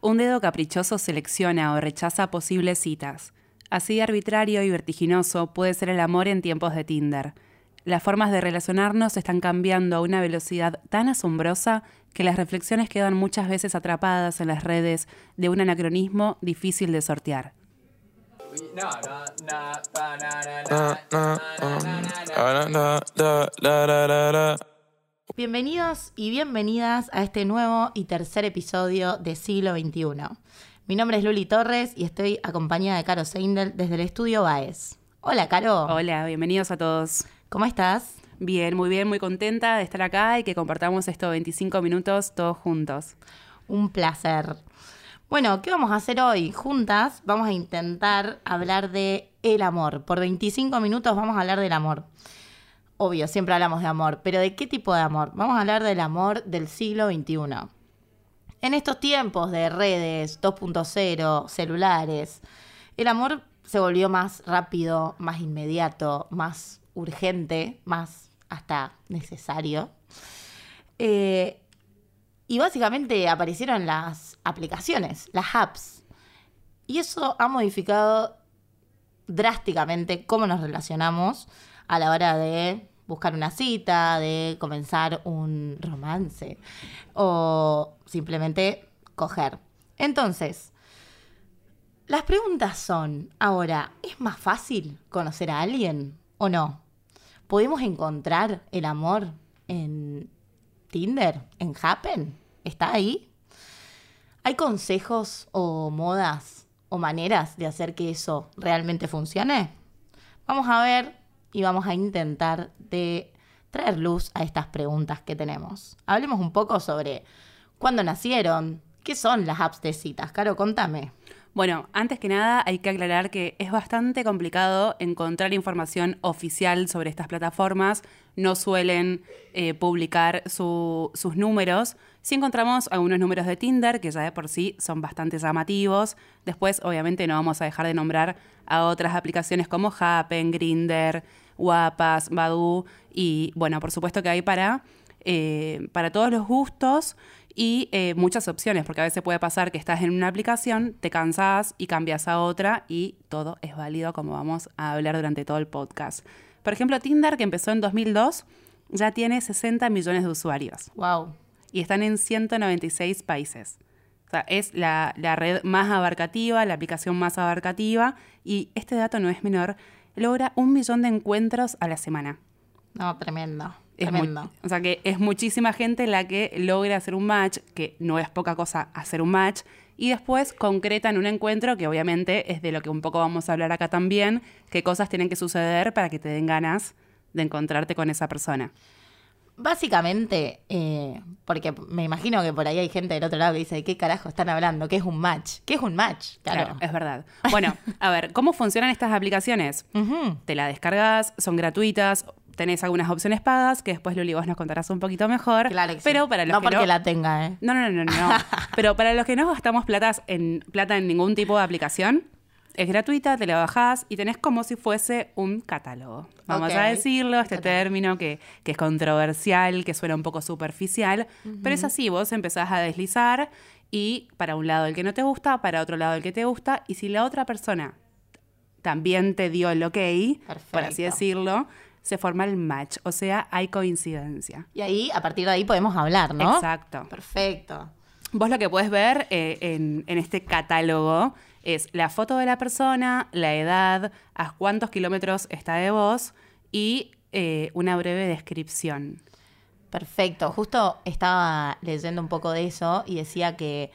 Un dedo caprichoso selecciona o rechaza posibles citas. Así arbitrario y vertiginoso puede ser el amor en tiempos de Tinder. Las formas de relacionarnos están cambiando a una velocidad tan asombrosa que las reflexiones quedan muchas veces atrapadas en las redes de un anacronismo difícil de sortear. Bienvenidos y bienvenidas a este nuevo y tercer episodio de Siglo XXI. Mi nombre es Luli Torres y estoy acompañada de Caro Seindel desde el estudio Baez. Hola, Caro. Hola, bienvenidos a todos. ¿Cómo estás? Bien, muy bien, muy contenta de estar acá y que compartamos estos 25 minutos todos juntos. Un placer. Bueno, ¿qué vamos a hacer hoy? Juntas vamos a intentar hablar de el amor. Por 25 minutos vamos a hablar del amor. Obvio, siempre hablamos de amor, pero ¿de qué tipo de amor? Vamos a hablar del amor del siglo XXI. En estos tiempos de redes 2.0, celulares, el amor se volvió más rápido, más inmediato, más urgente, más hasta necesario. Eh, y básicamente aparecieron las aplicaciones, las apps. Y eso ha modificado drásticamente cómo nos relacionamos a la hora de buscar una cita, de comenzar un romance o simplemente coger. Entonces, las preguntas son, ahora, ¿es más fácil conocer a alguien o no? ¿Podemos encontrar el amor en Tinder, en Happen? ¿Está ahí? ¿Hay consejos o modas o maneras de hacer que eso realmente funcione? Vamos a ver y vamos a intentar de traer luz a estas preguntas que tenemos. Hablemos un poco sobre cuándo nacieron, qué son las apps de citas. Caro, contame. Bueno, antes que nada hay que aclarar que es bastante complicado encontrar información oficial sobre estas plataformas. No suelen eh, publicar sus números. Sí encontramos algunos números de Tinder, que ya de por sí son bastante llamativos. Después, obviamente, no vamos a dejar de nombrar a otras aplicaciones como Happen, Grinder, Guapas, Badu y, bueno, por supuesto que hay para, eh, para todos los gustos y eh, muchas opciones, porque a veces puede pasar que estás en una aplicación, te cansas y cambias a otra y todo es válido como vamos a hablar durante todo el podcast. Por ejemplo, Tinder, que empezó en 2002, ya tiene 60 millones de usuarios. Wow. Y están en 196 países. O sea, es la, la red más abarcativa, la aplicación más abarcativa, y este dato no es menor, logra un millón de encuentros a la semana. No, tremendo. Es tremendo. muy- o sea que es muchísima gente la que logra hacer un match, que no es poca cosa hacer un match, y después concretan un encuentro que obviamente es de lo que un poco vamos a hablar acá también, qué cosas tienen que suceder para que te den ganas de encontrarte con esa persona. Básicamente, eh, porque me imagino que por ahí hay gente del otro lado que dice, ¿de qué carajo están hablando? ¿Qué es un match? ¿Qué es un match? Claro, es verdad. Bueno, a ver, ¿cómo funcionan estas aplicaciones? Te la descargas, son gratuitas, tenés algunas opciones pagas, que después Luli vos nos contarás un poquito mejor. Claro que sí. Pero para los no que porque la tenga, ¿eh? No, no, no, no, no. Pero para los que no gastamos platas en, plata en ningún tipo de aplicación, es gratuita, te la bajás y tenés como si fuese un catálogo. Vamos a decirlo, este término que, que es controversial, que suena un poco superficial, pero es así, vos empezás a deslizar y para un lado el que no te gusta, para otro lado el que te gusta, y si la otra persona también te dio el ok, por así decirlo, se forma el match, o sea, hay coincidencia. Y ahí, a partir de ahí podemos hablar, ¿no? Exacto. Perfecto. Vos lo que puedes ver eh, en, en este catálogo es la foto de la persona, la edad, a cuántos kilómetros está de vos y eh, una breve descripción. Perfecto. Justo estaba leyendo un poco de eso y decía que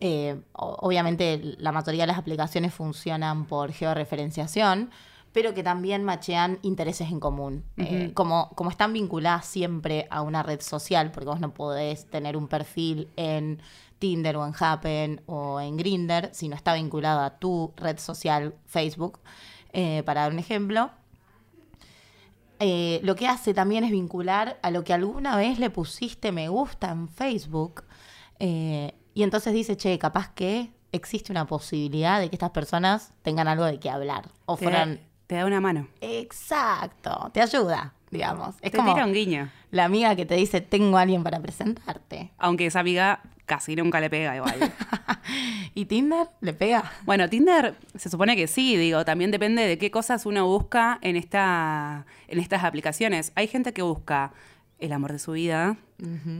eh, obviamente la mayoría de las aplicaciones funcionan por georreferenciación, pero que también machean intereses en común. Eh, como, como están vinculadas siempre a una red social, porque vos no podés tener un perfil en Tinder o en Happen o en Grinder si no está vinculado a tu red social Facebook, eh, para dar un ejemplo. Eh, lo que hace también es vincular a lo que alguna vez le pusiste me gusta en Facebook. eh, y entonces dice, che, capaz que existe una posibilidad de que estas personas tengan algo de qué hablar. O fueran. Te da una mano. Exacto, te ayuda, digamos. Es te como tira un guiño. la amiga que te dice, tengo a alguien para presentarte. Aunque esa amiga casi nunca le pega igual. ¿Y Tinder le pega? Bueno, Tinder se supone que sí, digo, también depende de qué cosas uno busca en, esta, en estas aplicaciones. Hay gente que busca el amor de su vida,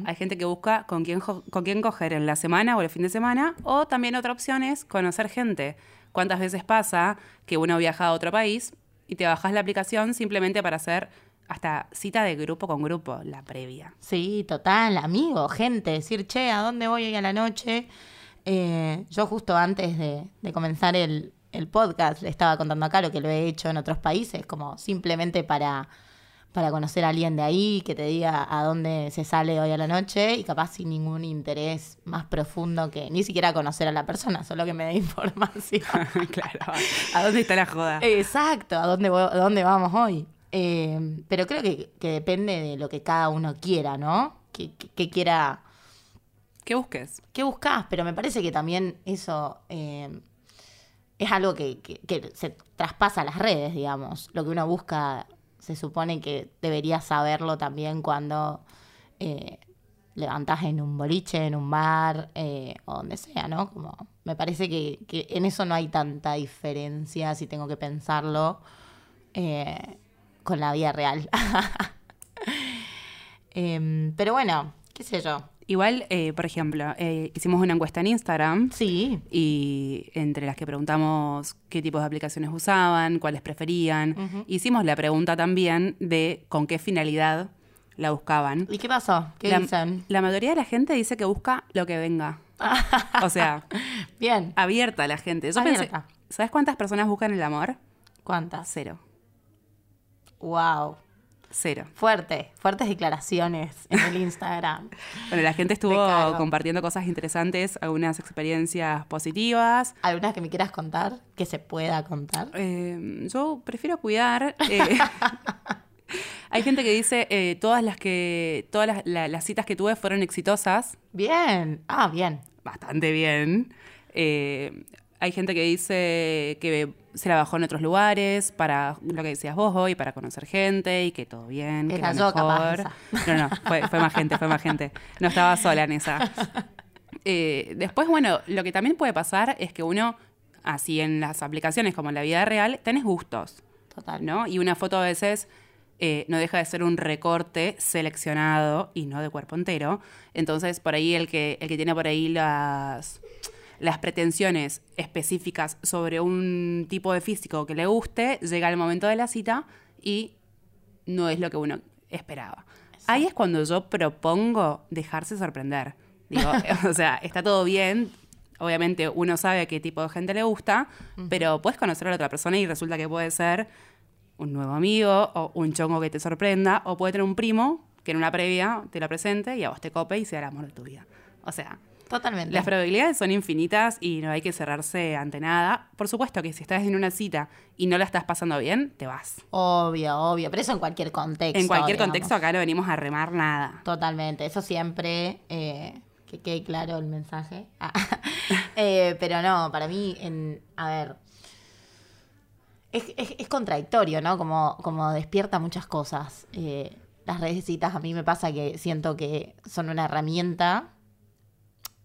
hay gente que busca con quién, con quién coger en la semana o el fin de semana, o también otra opción es conocer gente. ¿Cuántas veces pasa que uno viaja a otro país y te bajas la aplicación simplemente para hacer hasta cita de grupo con grupo, la previa? Sí, total, amigo, gente, decir, che, ¿a dónde voy hoy a la noche? Eh, yo justo antes de, comenzar el, el podcast le estaba contando acá lo que lo he hecho en otros países, como simplemente para, para conocer a alguien de ahí, que te diga a dónde se sale hoy a la noche y capaz sin ningún interés más profundo que ni siquiera conocer a la persona, solo que me dé información. claro. ¿A dónde está la joda? Exacto, ¿a dónde, a dónde vamos hoy? Eh, pero creo que, que depende de lo que cada uno quiera, ¿no? Que, que- que quiera, ¿Qué busques? ¿qué buscas? Pero me parece que también eso eh, es algo que, que- que se traspasa a las redes, digamos. Lo que uno busca se supone que deberías saberlo también cuando eh, en un boliche, en un bar eh, o donde sea, ¿no? Como me parece que, que en eso no hay tanta diferencia, si tengo que pensarlo, eh, con la vida real. Em, pero bueno, qué sé yo. Igual, eh, por ejemplo, eh, hicimos una encuesta en Instagram Sí, y entre las que preguntamos qué tipos de aplicaciones usaban, cuáles preferían, hicimos la pregunta también de con qué finalidad la buscaban. ¿y qué pasó? ¿Qué la, dicen? la mayoría de la gente dice que busca lo que venga. o sea, Bien. abierta la gente. Yo pensé, Abierta. ¿sabes cuántas personas buscan el amor? ¿Cuántas? Cero. Wow. Cero. Fuerte, fuertes declaraciones en el Instagram. Bueno, la gente estuvo compartiendo cosas interesantes, algunas experiencias positivas, ¿Algunas que me quieras contar? Que se pueda contar. Eh, yo prefiero cuidar. eh, hay gente que dice eh, todas las que todas las, la- las citas que tuve fueron exitosas, Bien. Ah, bien. bastante bien. Hay gente que dice que se la bajó en otros lugares para lo que decías vos hoy, para conocer gente y que todo bien, que Era yo, capaz, mejor. No, no, fue, fue más gente, fue más gente. No estaba sola en esa. Eh, después, bueno, lo que también puede pasar es que uno, así en las aplicaciones como en la vida real, tenés gustos, Total. ¿no? Y una foto a veces eh, no deja de ser un recorte seleccionado y no de cuerpo entero. Entonces, por ahí el que, el que tiene por ahí las, las pretensiones específicas sobre un tipo de físico que le guste, llega el momento de la cita y no es lo que uno esperaba. Ahí es cuando yo propongo dejarse sorprender. Digo, o sea, está todo bien. Obviamente uno sabe a qué tipo de gente le gusta, pero puedes conocer a la otra persona y resulta que puede ser un nuevo amigo o un chongo que te sorprenda o puede tener un primo que en una previa te la presente y a vos te cope y sea el amor de tu vida. O sea, Totalmente. las probabilidades son infinitas y no hay que cerrarse ante nada. Por supuesto que si estás en una cita y no la estás pasando bien, te vas. Obvio, obvio. Pero eso en cualquier contexto. En cualquier digamos. contexto acá no venimos a remar nada. Totalmente, eso siempre, eh, que quede claro el mensaje. Ah. Eh, pero no, para mí, en, a ver, es, es- es contradictorio, ¿no? Como, como despierta muchas cosas. Eh, las redes de citas a mí me pasa que siento que son una herramienta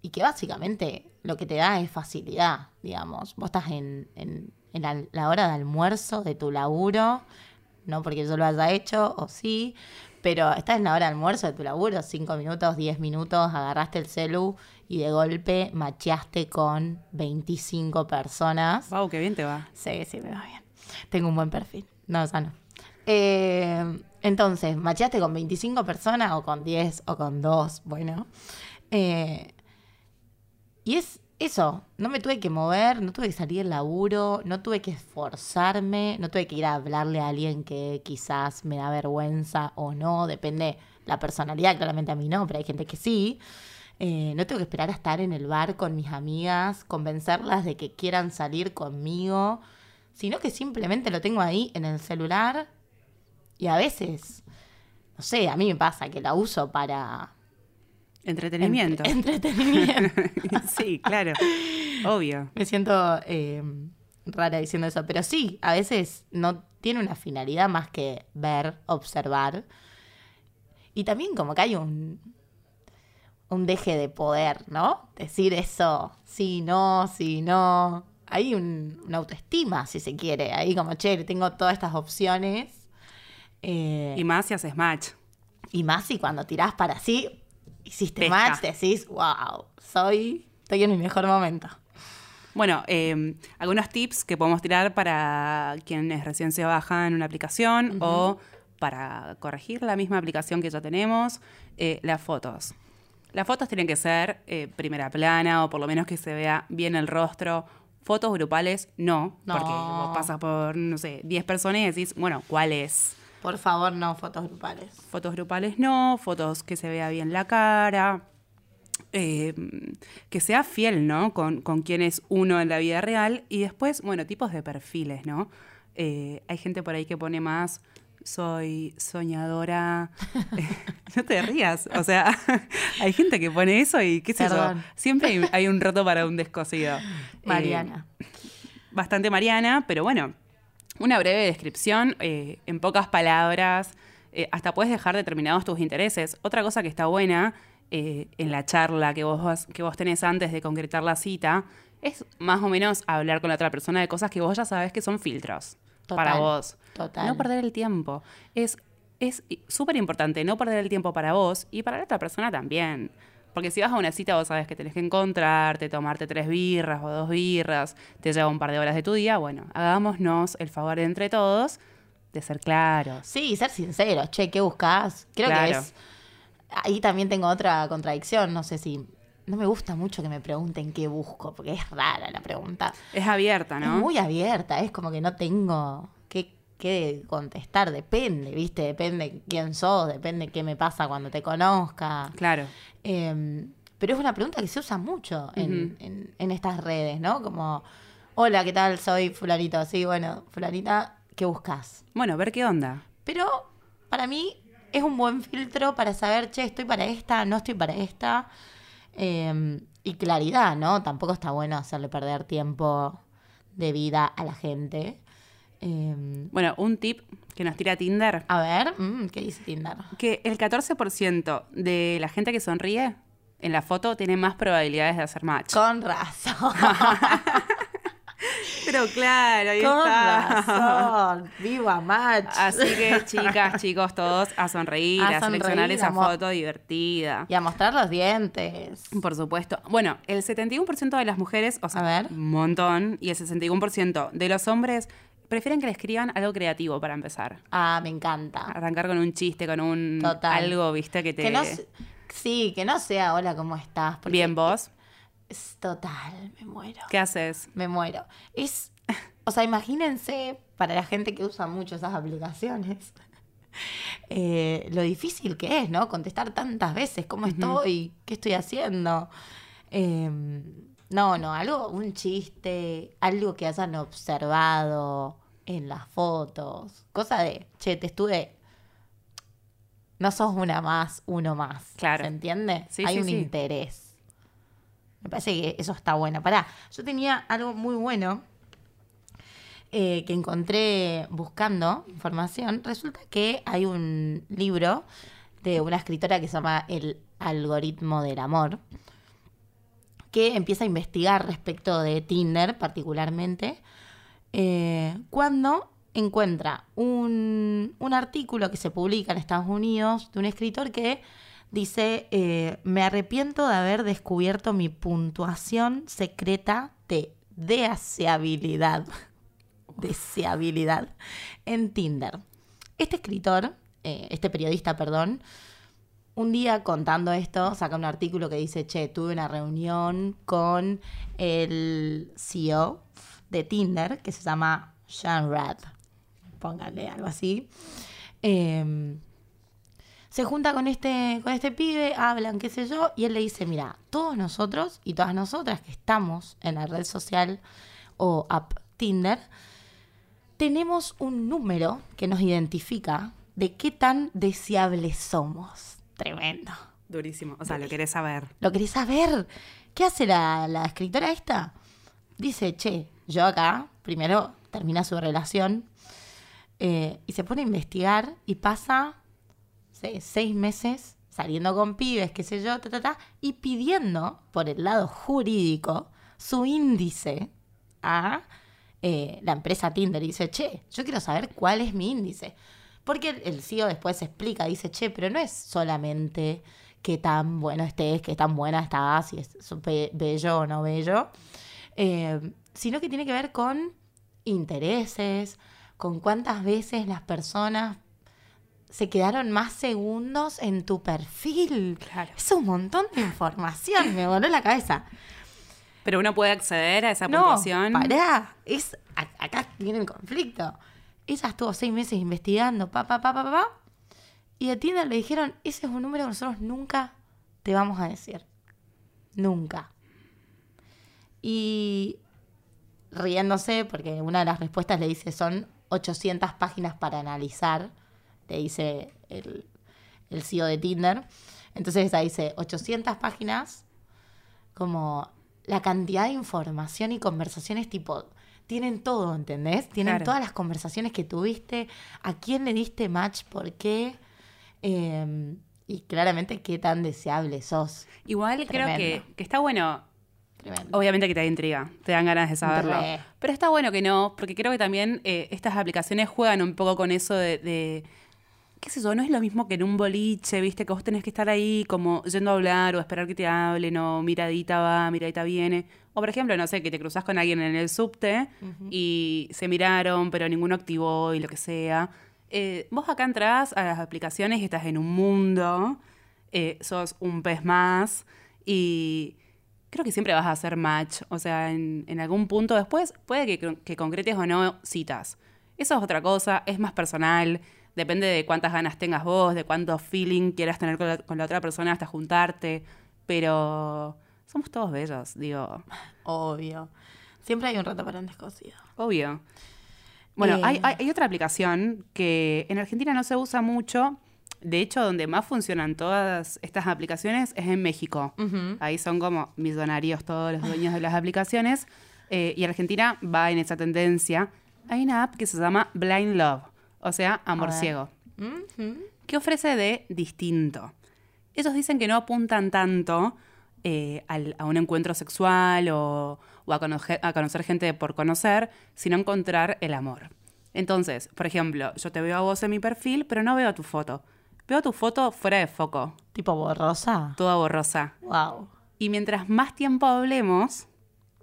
y que básicamente lo que te da es facilidad, digamos. Vos estás en, en- en la, la hora de almuerzo de tu laburo, no porque yo lo haya hecho, o sí, pero estás en la hora de almuerzo de tu laburo, cinco minutos, diez minutos, agarraste el celu y de golpe macheaste con 25 personas. Wow, qué bien te va. Sí, sí, me va bien. Tengo un buen perfil. No, o sea, no. Eh, entonces, macheaste con 25 personas o con 10 o con 2, bueno. Eh, y es eso, no me tuve que mover, no tuve que salir del laburo, no tuve que esforzarme, no tuve que ir a hablarle a alguien que quizás me da vergüenza o no, depende la personalidad, claramente a mí no, pero hay gente que sí. Eh, no tengo que esperar a estar en el bar con mis amigas, convencerlas de que quieran salir conmigo, sino que simplemente lo tengo ahí en el celular y a veces, no sé, a mí me pasa que la uso para Entretenimiento. entre- entretenimiento. sí, claro. Obvio. Me siento eh, rara diciendo eso, pero sí, a veces no tiene una finalidad más que ver, observar. Y también como que hay un, un deje de poder, ¿no? Decir eso, sí, no, sí, no. Hay un- una autoestima, si se quiere. Ahí como, che, tengo todas estas opciones. Eh, Y más si haces match. y más si cuando tirás para sí, hiciste Pesca. match, decís, wow, soy, estoy en mi mejor momento. Bueno, eh, algunos tips que podemos tirar para quienes recién se bajan una aplicación o para corregir la misma aplicación que ya tenemos, eh, las fotos. Las fotos tienen que ser eh, primera plana o por lo menos que se vea bien el rostro. Fotos grupales, no, No. porque vos pasas por, no sé, 10 personas y decís, bueno, ¿cuál es? Por favor, no fotos grupales. Fotos grupales no, fotos que se vea bien la cara, eh, que sea fiel, ¿no? Con, con quién es uno en la vida real. Y después, bueno, tipos de perfiles, ¿no? Eh, hay gente por ahí que pone más, soy soñadora. no te rías, o sea, hay gente que pone eso y qué sé yo. Siempre hay, hay un roto para un descosido. Eh, Mariana. bastante mariana, pero bueno, una breve descripción, eh, en pocas palabras, eh, hasta puedes dejar determinados tus intereses. Otra cosa que está buena eh, en la charla que vos, que vos tenés antes de concretar la cita es más o menos hablar con la otra persona de cosas que vos ya sabes que son filtros Total, para vos. total. No perder el tiempo. Es es súper importante no perder el tiempo para vos y para la otra persona también. Porque si vas a una cita, vos sabes que tenés que encontrarte, tomarte tres birras o dos birras, te lleva un par de horas de tu día. Bueno, hagámonos el favor entre todos de ser claros. Sí, ser sinceros. Che, ¿qué buscas? Creo que es. Ahí también tengo otra contradicción. No sé si. No me gusta mucho que me pregunten qué busco, porque es rara la pregunta. Es abierta, ¿no? Es muy abierta, es como que no tengo qué, qué contestar. Depende, ¿viste? Depende quién sos, depende qué me pasa cuando te conozca. Claro. Eh, pero es una pregunta que se usa mucho en, en- en estas redes, ¿no? Como, hola, ¿qué tal? Soy fulanito. Sí, bueno, fulanita, ¿qué buscas? Bueno, ver qué onda. Pero para mí es un buen filtro para saber, che, estoy para esta, no estoy para esta. Eh, y claridad, ¿no? Tampoco está bueno hacerle perder tiempo de vida a la gente. Eh, Bueno, un tip que nos tira Tinder, a ver, mm, ¿qué dice Tinder? que el 14% de la gente que sonríe en la foto tiene más probabilidades de hacer match. Con razón. Pero claro, ahí Con está. razón. Viva match. Así que, chicas, chicos, todos a sonreír, A a, seleccionar esa foto divertida. Y a mostrar los dientes. Por supuesto. Bueno, el 71% de las mujeres, o sea, A ver. un montón, y el 61% de los hombres prefieren que le escriban algo creativo para empezar. Ah, me encanta. Arrancar con un chiste, con un Total. algo, viste, que te... Que no, se- sí, que no sea hola, ¿cómo estás? Porque Bien, vos. Es total, me muero. ¿Qué haces? Me muero. Es, o sea, imagínense para la gente que usa mucho esas aplicaciones, eh, lo difícil que es, ¿no? Contestar tantas veces, ¿cómo estoy? ¿Qué estoy haciendo? Eh, no, no, algo, un chiste, algo que hayan observado en las fotos, cosa de, che, te estuve... No sos una más, uno más. Claro. ¿Se entiende? Sí, Hay sí, un sí. interés. Me parece que eso está bueno. Pará, yo tenía algo muy bueno eh, que encontré buscando información. Resulta que hay un libro de una escritora que se llama El algoritmo del amor, que empieza a investigar respecto de Tinder particularmente, eh, cuando encuentra un, un artículo que se publica en Estados Unidos de un escritor que dice, eh, me arrepiento de haber descubierto mi puntuación secreta de deseabilidad, deseabilidad en Tinder. Este escritor, eh, este periodista, perdón, un día contando esto, saca un artículo que dice, che, tuve una reunión con el CEO de Tinder, que se llama Sean Rad. Póngale algo así. Eh, se junta con este, con este pibe, hablan, qué sé yo, y él le dice, mira, todos nosotros y todas nosotras que estamos en la red social o app Tinder, tenemos un número que nos identifica de qué tan deseables somos. Tremendo. Durísimo. O sea, lo querés saber. ¿Lo querés saber? ¿Qué hace la, la escritora esta? Dice, che, yo acá, primero termina su relación eh, y se pone a investigar y pasa seis meses saliendo con pibes, qué sé yo, ta, y pidiendo por el lado jurídico su índice a eh, la empresa Tinder. Y dice, che, yo quiero saber cuál es mi índice. Porque el, CEO después explica, dice, che, pero no es solamente qué tan bueno estés, qué tan buena estás, si es be- bello o no bello, eh, sino que tiene que ver con intereses, con cuántas veces las personas se quedaron más segundos en tu perfil. Claro. Es un montón de información, me voló la cabeza. Pero uno puede acceder a esa No, puntuación. pará, es, acá viene el conflicto. Ella estuvo seis meses investigando, pa, pa, pa, pa, pa, y a Tinder le dijeron, ese es un número que nosotros nunca te vamos a decir. Nunca. Y riéndose, porque una de las respuestas le dice, son 800 páginas para analizar, le dice el, el CEO de Tinder. Entonces ella dice, 800 páginas como la cantidad de información y conversaciones tipo tienen todo, ¿entendés? Tienen Claro. todas las conversaciones que tuviste, a quién le diste match, por qué, eh, y claramente qué tan deseable sos. Igual creo que, que está bueno. Tremendo. Obviamente que te da intriga, te dan ganas de saberlo. Re. Pero está bueno que no, porque creo que también eh, estas aplicaciones juegan un poco con eso de, de- ¿Qué es eso? No es lo mismo que en un boliche, ¿viste? Que vos tenés que estar ahí como yendo a hablar o esperar que te hablen o miradita va, miradita viene. O por ejemplo, no sé, que te cruzás con alguien en el subte y se miraron, pero ninguno activó y lo que sea. Eh, vos acá entrás a las aplicaciones y estás en un mundo, eh, sos un pez más y creo que siempre vas a hacer match. O sea, en, en algún punto después puede que, que concretes o no citas. Eso es otra cosa, es más personal, depende de cuántas ganas tengas vos, de cuánto feeling quieras tener con la, con la otra persona hasta juntarte. Pero somos todos bellos, digo, Obvio. Siempre hay un rato para un descosido. obvio. Bueno, Eh. hay, hay- hay otra aplicación que en Argentina no se usa mucho. De hecho, donde más funcionan todas estas aplicaciones es en México. Ahí son como millonarios todos los dueños de las aplicaciones. Eh, y Argentina va en esa tendencia. Hay una app que se llama Blind Love, o sea, amor ciego. Ujú. ¿Qué ofrece de distinto? Ellos dicen que no apuntan tanto eh, al- a un encuentro sexual o, o a, conocer, a conocer gente por conocer, sino encontrar el amor. Entonces, por ejemplo, yo te veo a vos en mi perfil, pero no veo tu foto. Veo tu foto fuera de foco, Tipo borrosa. toda borrosa. Wow. Y mientras más tiempo hablemos,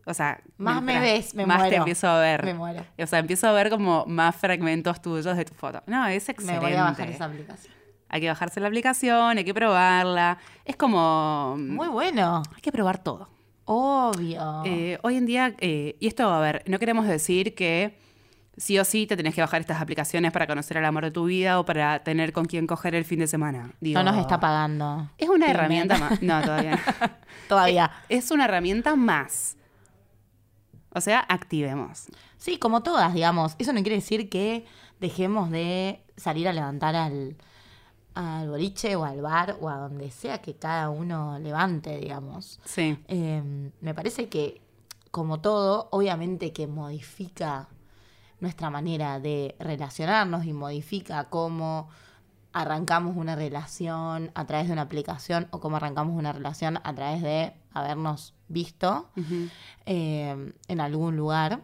o sea, Más me ves, me más te empiezo a ver. Me muero. O sea, empiezo a ver como más fragmentos tuyos de tu foto. No, es excelente. Me voy a bajar esa aplicación. Hay que bajarse la aplicación, hay que probarla. Es como... Muy bueno. Hay que probar todo. Obvio. Eh, hoy en día, eh, y esto, a ver, no queremos decir que sí o sí te tenés que bajar estas aplicaciones para conocer el amor de tu vida o para tener con quién coger el fin de semana. Digo, no nos está pagando. Es una herramienta más. No, todavía no. Todavía. Es una herramienta más. O sea, activemos. Sí, como todas, digamos. Eso no quiere decir que dejemos de salir a levantar al, al boliche o al bar o a donde sea que cada uno levante, digamos. Sí. Eh, me parece que, como todo, obviamente que modifica nuestra manera de relacionarnos y modifica cómo arrancamos una relación a través de una aplicación o cómo arrancamos una relación a través de habernos visto eh, en algún lugar.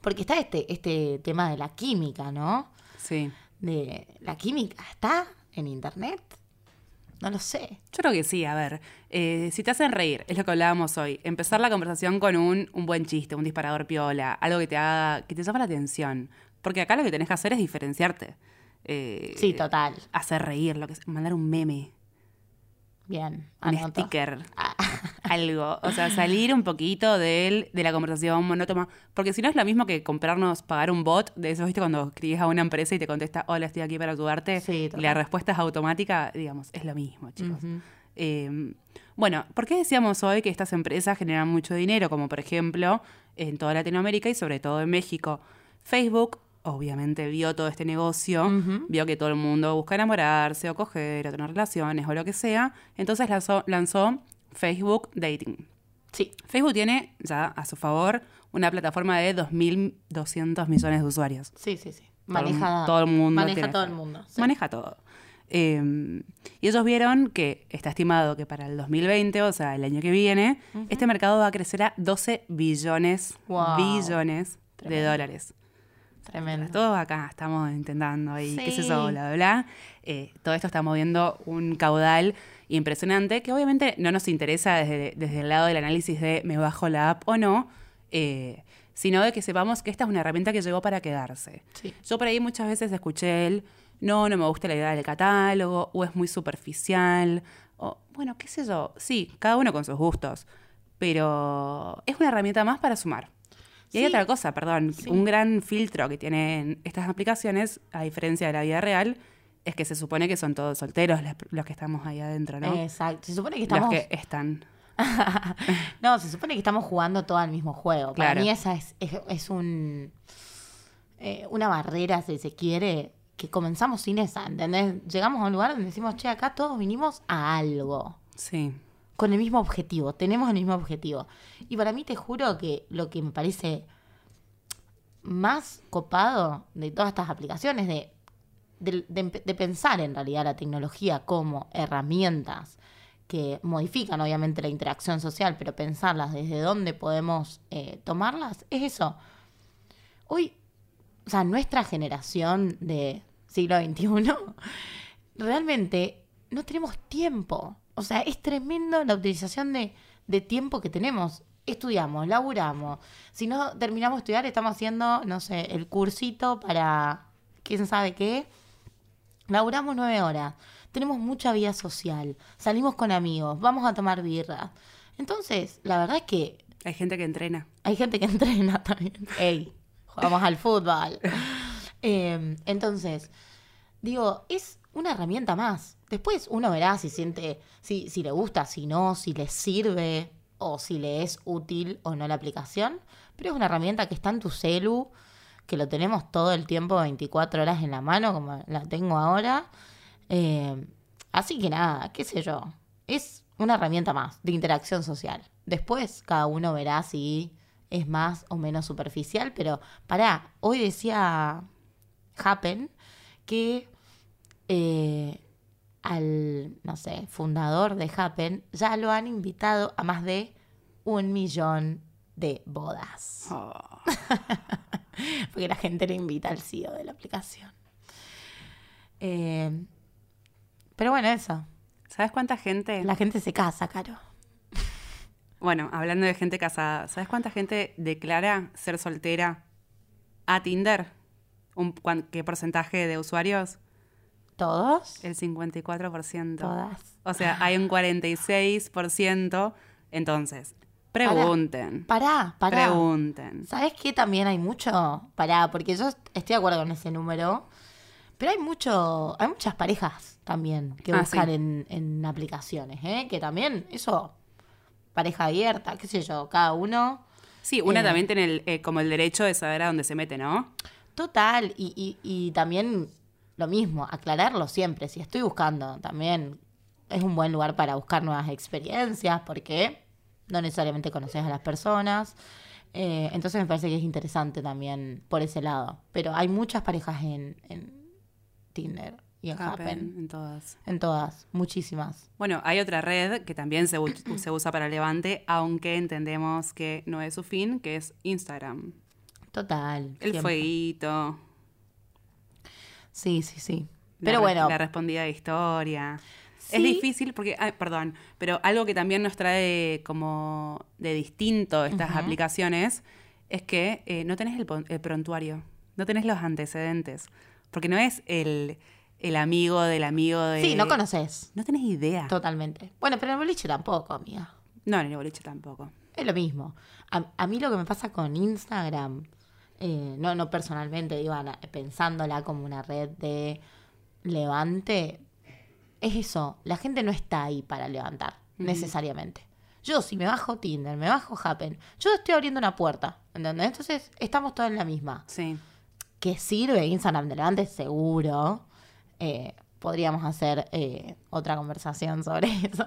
Porque está este, este tema de la química, ¿no? Sí. De la química está en internet. No lo sé. Yo creo que sí, a ver, eh, si te hacen reír, es lo que hablábamos hoy, empezar la conversación con un, un buen chiste, un disparador piola, algo que te haga, que te llame la atención. Porque acá lo que tenés que hacer es diferenciarte. Eh, Sí, total. Hacer reír, lo que mandar un meme, Bien. un sticker, Ah, algo. O sea, salir un poquito del- de la conversación monótona. Porque si no es lo mismo que comprarnos, pagar un bot de eso, ¿viste? Cuando escribís a una empresa y te contesta, hola, estoy aquí para ayudarte. Sí, y la respuesta es automática, digamos, es lo mismo, chicos. Eh, bueno, ¿por qué decíamos hoy que estas empresas generan mucho dinero? Como por ejemplo en toda Latinoamérica y sobre todo en México. Facebook obviamente vio todo este negocio, vio que todo el mundo busca enamorarse o coger o tener relaciones o lo que sea. Entonces lanzó, lanzó Facebook Dating. Sí. Facebook tiene ya a su favor una plataforma de 2.200 millones de usuarios. Sí, sí, sí. Maneja todo el mundo Maneja todo el mundo. sí. Maneja todo. Eh, y ellos vieron que está estimado que para el 2020, o sea, el año que viene, este mercado va a crecer a 12 billones, Wow. billones de dólares. Tremendo. Todos acá estamos intentando ahí, qué Sí. yo, bla, bla, bla. Eh, todo esto está moviendo un caudal impresionante que obviamente no nos interesa desde, desde el lado del análisis de me bajo la app o no, eh, sino de que sepamos que esta es una herramienta que llegó para quedarse. Sí. Yo por ahí muchas veces escuché el, no, no me gusta la idea del catálogo, o es muy superficial, o bueno, qué sé yo, sí, cada uno con sus gustos, pero es una herramienta más para sumar. Y hay otra cosa, perdón, Sí. un gran filtro que tienen estas aplicaciones, a diferencia de la vida real, es que se supone que son todos solteros los, los que estamos ahí adentro, ¿no? Exacto. Se supone que estamos. Los que están. no, se supone que estamos jugando todo al mismo juego. Para Claro. mí esa es, es, es un eh, una barrera, si se quiere, que comenzamos sin esa, ¿entendés? Llegamos a un lugar donde decimos, che, acá todos vinimos a algo. Sí. Con el mismo objetivo, tenemos el mismo objetivo. Y para mí te juro que lo que me parece más copado de todas estas aplicaciones, de, de, pensar en realidad la tecnología como herramientas que modifican obviamente la interacción social, pero pensarlas desde dónde podemos eh, tomarlas, es eso. Hoy, o sea, nuestra generación de siglo XXI, realmente no tenemos tiempo. O sea, es tremendo la utilización de, de tiempo que tenemos. Estudiamos, laburamos. Si no terminamos de estudiar, estamos haciendo, no sé, el cursito para quién sabe qué. Laburamos nueve horas. Tenemos mucha vida social. Salimos con amigos. Vamos a tomar birra. Entonces, la verdad es que Hay gente que entrena. hay gente que entrena también. Ey, jugamos al fútbol. Eh, entonces, digo, es una herramienta más. Después uno verá si siente, si, si le gusta, si no, si le sirve o si le es útil o no la aplicación. Pero es una herramienta que está en tu celu, que lo tenemos todo el tiempo 24 horas en la mano, como la tengo ahora. Eh, así que nada, qué sé yo. Es una herramienta más de interacción social. Después cada uno verá si es más o menos superficial, pero pará, hoy decía Happen que eh, al, no sé, fundador de Happen ya lo han invitado a más de un millón de bodas. Oh. Porque la gente le invita al CEO de la aplicación. Eh, pero bueno, eso. ¿Sabes cuánta gente? La gente se casa, Caro. Bueno, hablando de gente casada, ¿sabes cuánta gente declara ser soltera a Tinder? Un, ¿Qué porcentaje de usuarios? ¿Todos? El 54%. Todas. O sea, hay un 46%. Entonces, pregunten. Pará, pará. Pregunten. ¿Sabes qué también hay mucho? Pará, porque yo estoy de acuerdo con ese número. Pero hay mucho, hay muchas parejas también que Ah, buscan sí. en, en aplicaciones, ¿eh? Que también, eso, pareja abierta, qué sé yo, cada uno. Sí, una Eh. también tiene el, eh, como el derecho de saber a dónde se mete, ¿no? Total, y, y, y también lo mismo, aclararlo siempre. Si estoy buscando, también es un buen lugar para buscar nuevas experiencias, porque no necesariamente conoces a las personas. Eh, entonces me parece que es interesante también por ese lado. Pero hay muchas parejas en, en Tinder y en Happen, Happen. en todas. En todas, muchísimas. Bueno, hay otra red que también se, se usa para Levante, aunque entendemos que no es su fin, que es Instagram. Total. El fueguito. Sí, sí, sí. Pero bueno, La respondida de historia. Sí. Es difícil porque, ay, perdón, pero algo que también nos trae como de distinto estas aplicaciones es que eh, no tenés el, el prontuario, no tenés los antecedentes, porque no es el, el amigo del amigo de... sí, no conoces. No tenés idea. Totalmente. Bueno, pero en el boliche tampoco, amiga. No, en el boliche tampoco. Es lo mismo. A, a mí lo que me pasa con Instagram, eh, no, no personalmente, digo, pensándola como una red de levante, es eso. La gente no está ahí para levantar, necesariamente. Yo, si me bajo Tinder, me bajo Happen, yo estoy abriendo una puerta, ¿entendés? Entonces, estamos todos en la misma. Sí. que sirve Instagram de levante, seguro. Eh, podríamos hacer eh, otra conversación sobre eso.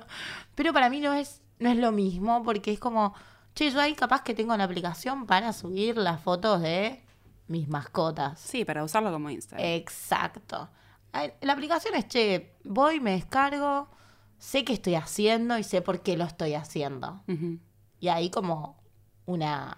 Pero para mí no es, no es lo mismo, porque es como, che, yo ahí capaz que tengo una aplicación para subir las fotos de mis mascotas. Sí, para usarlo como Instagram. Exacto. La aplicación es, che, voy, me descargo, sé qué estoy haciendo y sé por qué lo estoy haciendo. Y ahí como una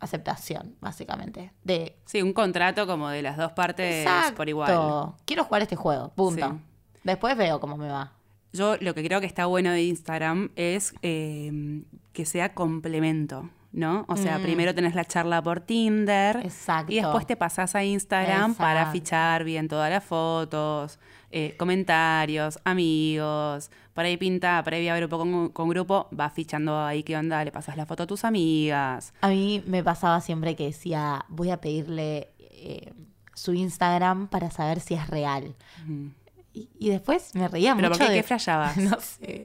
aceptación, básicamente. De Sí, un contrato como de las dos partes Exacto. por igual. Quiero jugar este juego, punto. Sí. Después veo cómo me va. Yo lo que creo que está bueno de Instagram es eh, que sea complemento, ¿no? O sea, Mm. primero tenés la charla por Tinder Exacto. y después te pasás a Instagram para fichar bien todas las fotos, eh, comentarios, amigos. Por ahí pinta, previa a ver un poco con, con grupo, vas fichando ahí qué onda, le pasas la foto a tus amigas. A mí me pasaba siempre que decía, voy a pedirle eh, su Instagram para saber si es real. Ujú. Y, y después me reía ¿Pero por mucho qué? de... ¿Qué? No sé.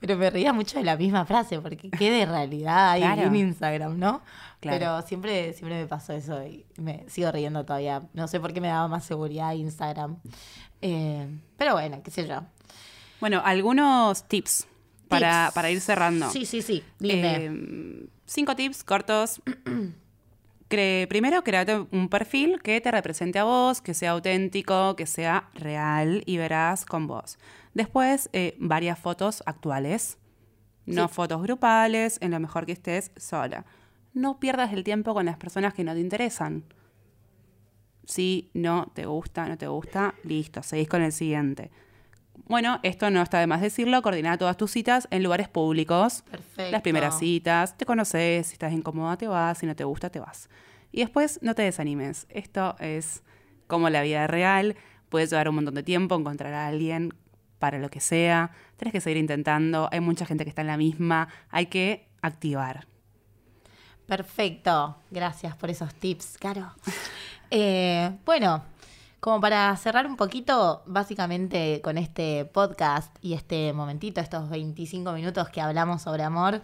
Pero me reía mucho de la misma frase, porque qué de realidad hay Claro. en Instagram, ¿no? Claro. Pero siempre, siempre me pasó eso y me sigo riendo todavía. No sé por qué me daba más seguridad Instagram. Eh, pero bueno, qué sé yo. Bueno, algunos tips para, para ir cerrando. Sí, sí, sí. Dime. Eh, cinco tips cortos. Cre- primero, créate un perfil que te represente a vos, que sea auténtico, que sea real y verás con vos. Después, eh, varias fotos actuales, no Sí. fotos grupales, en lo mejor que estés sola. No pierdas el tiempo con las personas que no te interesan. Si no te gusta, no te gusta, listo, seguís con el siguiente. Bueno, esto no está de más decirlo, coordina todas tus citas en lugares públicos. Perfecto. Las primeras citas, te conoces, si estás incómoda te vas, si no te gusta te vas. Y después no te desanimes. Esto es como la vida real, puedes llevar un montón de tiempo encontrar a alguien para lo que sea, tenés que seguir intentando, hay mucha gente que está en la misma, hay que activar. Perfecto. Gracias por esos tips, Caro. Eh, bueno, como para cerrar un poquito, básicamente con este podcast y este momentito, estos 25 minutos que hablamos sobre amor,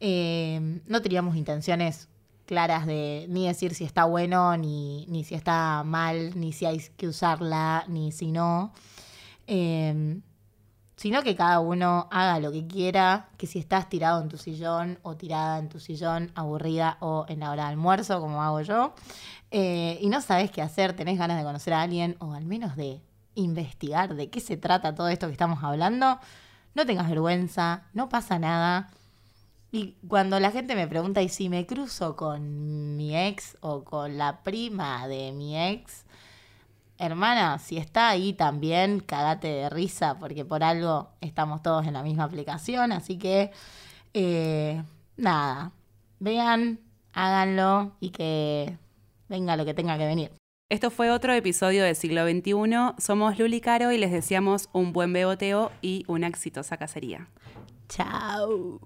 eh, no teníamos intenciones claras de ni decir si está bueno, ni, ni si está mal, ni si hay que usarla, ni si no. Eh, sino que cada uno haga lo que quiera, que si estás tirado en tu sillón o tirada en tu sillón, aburrida o en la hora de almuerzo, como hago yo, eh, y no sabes qué hacer, tenés ganas de conocer a alguien o al menos de investigar de qué se trata todo esto que estamos hablando, no tengas vergüenza, no pasa nada. Y cuando la gente me pregunta, ¿y si me cruzo con mi ex o con la prima de mi ex? Hermana, si está ahí también, cagate de risa, porque por algo estamos todos en la misma aplicación. Así que, eh, nada, vean, háganlo y que venga lo que tenga que venir. Esto fue otro episodio de Siglo XXI. Somos Luli Caro y les deseamos un buen beboteo y una exitosa cacería. Chao.